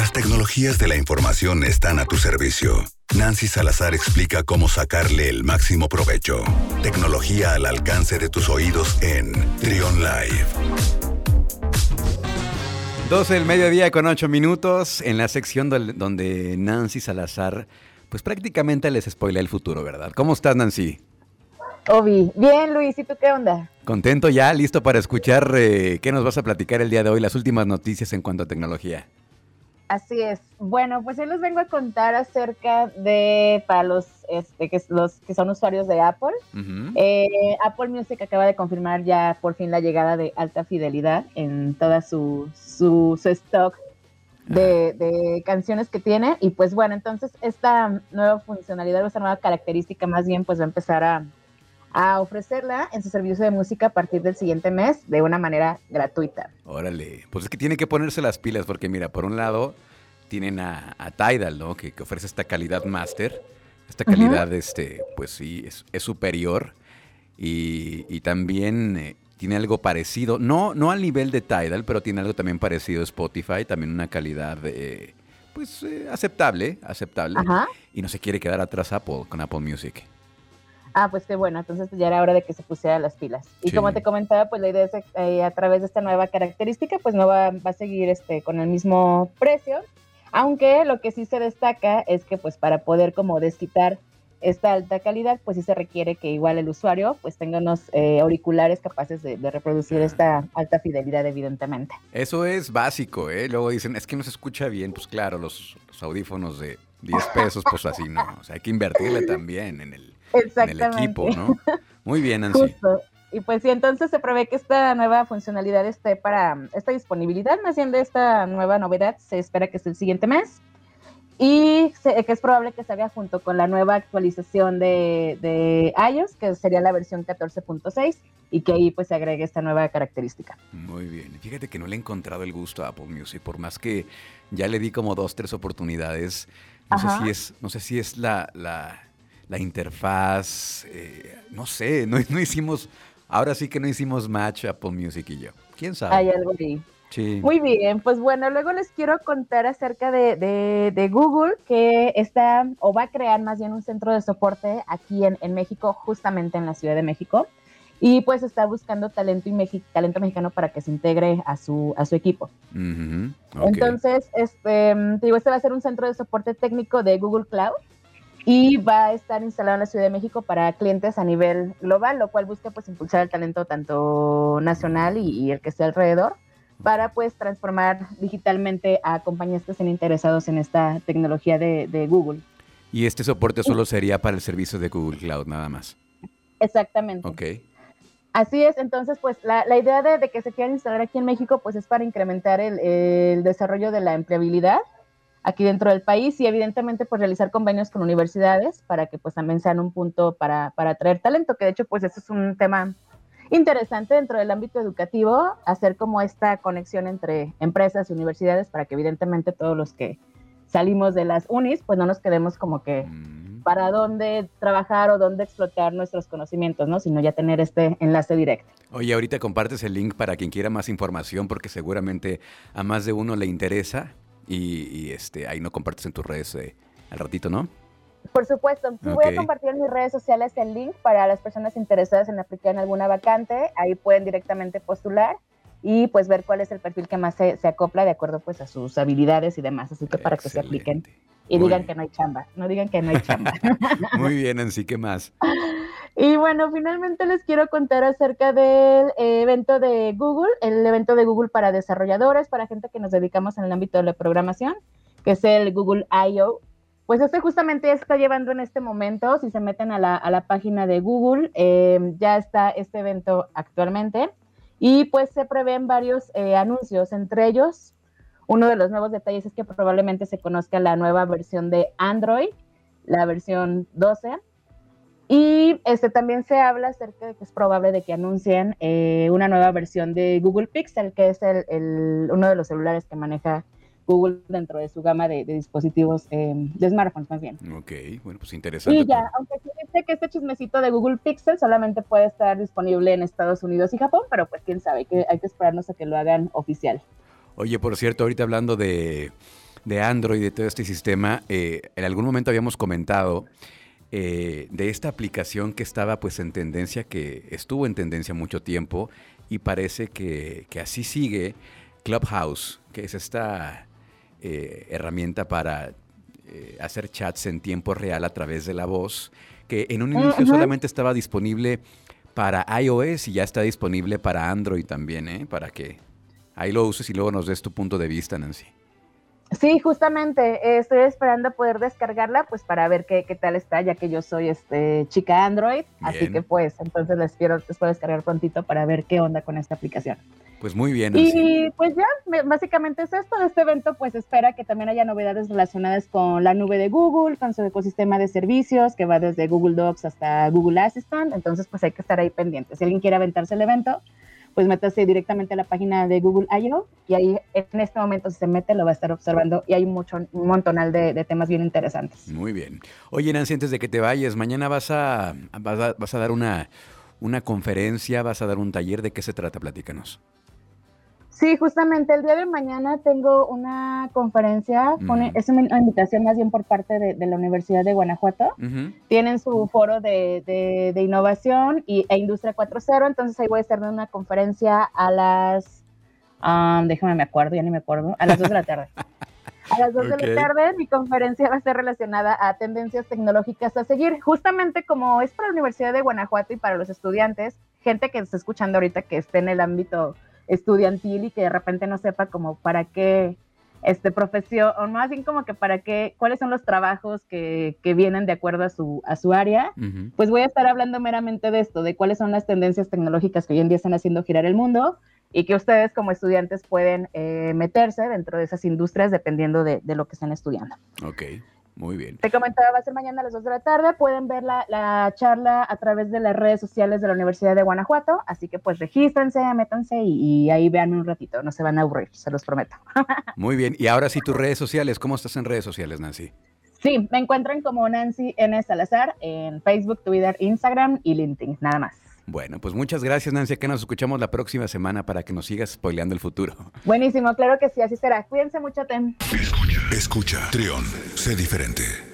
Las tecnologías de la información están a tu servicio. Nancy Salazar explica cómo sacarle el máximo provecho. Tecnología al alcance de tus oídos en Trion Live. 12 del mediodía con 8 minutos en la sección donde Nancy Salazar pues prácticamente les spoila el futuro, ¿verdad? ¿Cómo estás, Nancy? Obi, bien Luis, ¿y tú qué onda? Contento ya, listo para escuchar eh, qué nos vas a platicar el día de hoy, las últimas noticias en cuanto a tecnología. Así es. Bueno, pues hoy les vengo a contar acerca de, para los, este, que, los que son usuarios de Apple, eh, Apple Music acaba de confirmar ya por fin la llegada de alta fidelidad en toda su, su, stock de, de, canciones que tiene. Y pues bueno, entonces esta nueva funcionalidad, esta nueva característica más bien, pues va a empezar a, a ofrecerla en su servicio de música a partir del siguiente mes de una manera gratuita. Órale, pues es que tiene que ponerse las pilas porque mira, por un lado tienen a, Tidal, ¿no? Que, ofrece esta calidad master, esta calidad, este, pues sí, es, superior y, también eh, tiene algo parecido, no, no al nivel de Tidal, pero tiene algo también parecido a Spotify, también una calidad, eh, pues eh, aceptable, aceptable. Y no se quiere quedar atrás Apple con Apple Music. Ah, pues qué bueno, entonces ya era hora de que se pusiera las pilas. Y como te comentaba, pues la idea es eh, a través de esta nueva característica, pues no va, va, a seguir este, con el mismo precio, aunque lo que sí se destaca es que pues para poder como desquitar esta alta calidad, pues sí se requiere que igual el usuario pues tenga unos eh, auriculares capaces de, reproducir esta alta fidelidad evidentemente. Eso es básico, ¿eh? Luego dicen, es que no se escucha bien, pues claro, los, los audífonos de 10 pesos, pues así no, o sea, hay que invertirle también en el en el equipo, ¿no? Muy bien, Nancy. Y pues sí, entonces se prevé que esta nueva funcionalidad esté para esta disponibilidad, más bien de esta nueva novedad, se espera que esté el siguiente mes. Y que es probable que se haga junto con la nueva actualización de, de iOS, que sería la versión 14.6, y que ahí pues se agregue esta nueva característica. Muy bien. Fíjate que no le he encontrado el gusto a Apple Music, por más que ya le di como dos, tres oportunidades. No sé si es, no sé si es la, la la interfaz, eh, no sé, no, no, hicimos, ahora sí que no hicimos match Apple Music y yo. ¿Quién sabe? Hay algo ahí. Sí. Muy bien, pues bueno, luego les quiero contar acerca de, de, Google, que está o va a crear más bien un centro de soporte aquí en, en México, justamente en la Ciudad de México, y pues está buscando talento, y talento mexicano para que se integre a su, a su equipo. Entonces, este, digo, este va a ser un centro de soporte técnico de Google Cloud y va a estar instalado en la Ciudad de México para clientes a nivel global, lo cual busca pues impulsar el talento tanto nacional y, el que esté alrededor para pues transformar digitalmente a compañías que estén interesados en esta tecnología de, Google. Y este soporte solo sería para el servicio de Google Cloud nada más. Exactamente. Ok. Así es, entonces pues la, idea de, que se quieran instalar aquí en México pues es para incrementar el, el desarrollo de la empleabilidad aquí dentro del país y evidentemente pues realizar convenios con universidades para que pues también sean un punto para, para atraer talento, que de hecho pues eso es un tema interesante dentro del ámbito educativo, hacer como esta conexión entre empresas y universidades para que evidentemente todos los que salimos de las unis pues no nos quedemos como que mm. para dónde trabajar o dónde explotar nuestros conocimientos, ¿no? Sino ya tener este enlace directo. Oye, ahorita compartes el link para quien quiera más información porque seguramente a más de uno le interesa y, este, ahí no compartes en tus redes eh, al ratito, ¿no? Por supuesto, voy a compartir en mis redes sociales el link para las personas interesadas en aplicar en alguna vacante, ahí pueden directamente postular y pues ver cuál es el perfil que más se, acopla de acuerdo pues a sus habilidades y demás, así que para que se apliquen y digan que no hay chamba, no digan que no hay chamba. Muy bien, así ¿qué más? Y bueno, finalmente les quiero contar acerca del evento de Google, el evento de Google para desarrolladores, para gente que nos dedicamos en el ámbito de la programación, que es el Google I.O. Pues este justamente está llevando en este momento, si se meten a la, página de Google, eh, ya está este evento actualmente y pues se prevén varios eh, anuncios, entre ellos uno de los nuevos detalles es que probablemente se conozca la nueva versión de Android, la versión 12, y este, también se habla acerca de que es probable de que anuncien eh, una nueva versión de Google Pixel, que es el, uno de los celulares que maneja Google dentro de su gama de, dispositivos eh, de smartphones más bien. Ok, bueno, pues interesante. Y ya, aunque se dice que este chismecito de Google Pixel solamente puede estar disponible en Estados Unidos y Japón, pero pues quién sabe, que hay que esperarnos a que lo hagan oficial. Oye, por cierto, ahorita hablando de de Android, de todo este sistema, eh, en algún momento habíamos comentado eh, de esta aplicación que estaba pues en tendencia, que estuvo en tendencia mucho tiempo y parece que, así sigue Clubhouse, que es esta eh, herramienta para eh, hacer chats en tiempo real a través de la voz, que en un inicio solamente estaba disponible para iOS y ya está disponible para Android también, ¿eh? para que ahí lo uses y luego nos des tu punto de vista, Nancy. Sí, justamente eh, estoy esperando poder descargarla, pues para ver qué, qué, tal está, ya que yo soy este chica Android, así que pues entonces les quiero después descargar prontito para ver qué onda con esta aplicación. Pues muy bien. Y pues ya, básicamente es esto de este evento, pues espera que también haya novedades relacionadas con la nube de Google, con su ecosistema de servicios, que va desde Google Docs hasta Google Assistant, entonces pues hay que estar ahí pendientes. Si alguien quiere aventarse el evento, pues métase directamente a la página de Google I.O. y ahí en este momento si se mete lo va a estar observando y hay mucho, un montonal de, temas bien interesantes. Muy bien. Oye, Nancy, antes de que te vayas, mañana vas a, vas a, dar una, una conferencia, vas a dar un taller, ¿de qué se trata? Platícanos. Sí, justamente el día de mañana tengo una conferencia, es una invitación más bien por parte de, la Universidad de Guanajuato. Tienen su foro de, innovación y, e Industria 4.0, entonces ahí voy a estar dando una conferencia a las, um, déjame me acuerdo, ya ni me acuerdo, a las 2 de la tarde. A las 2 de la tarde mi conferencia va a ser relacionada a tendencias tecnológicas a seguir. Justamente como es para la Universidad de Guanajuato y para los estudiantes, gente que está escuchando ahorita que esté en el ámbito estudiantil y que de repente no sepa como para qué este profesión, o más bien como que para qué, cuáles son los trabajos que, que vienen de acuerdo a su, a su área, pues voy a estar hablando meramente de esto, de cuáles son las tendencias tecnológicas que hoy en día están haciendo girar el mundo y que ustedes como estudiantes pueden eh, meterse dentro de esas industrias dependiendo de, de, lo que estén estudiando. Ok. Muy bien. Te comentaba, va a ser mañana a las 2 de la tarde. Pueden ver la, charla a través de las redes sociales de la Universidad de Guanajuato. Así que pues regístrense, métanse y, ahí vean un ratito. No se van a aburrir, se los prometo. Muy bien. Y ahora sí, tus redes sociales. ¿Cómo estás en redes sociales, Nancy? Sí, me encuentran como Nancy N. Salazar en Facebook, Twitter, Instagram y LinkedIn, nada más. Bueno, pues muchas gracias, Nancy. Que nos escuchamos la próxima semana para que nos sigas spoileando el futuro. Buenísimo, claro que sí, así será. Cuídense mucho, Tem. Escucha, escucha. Trión, sé diferente.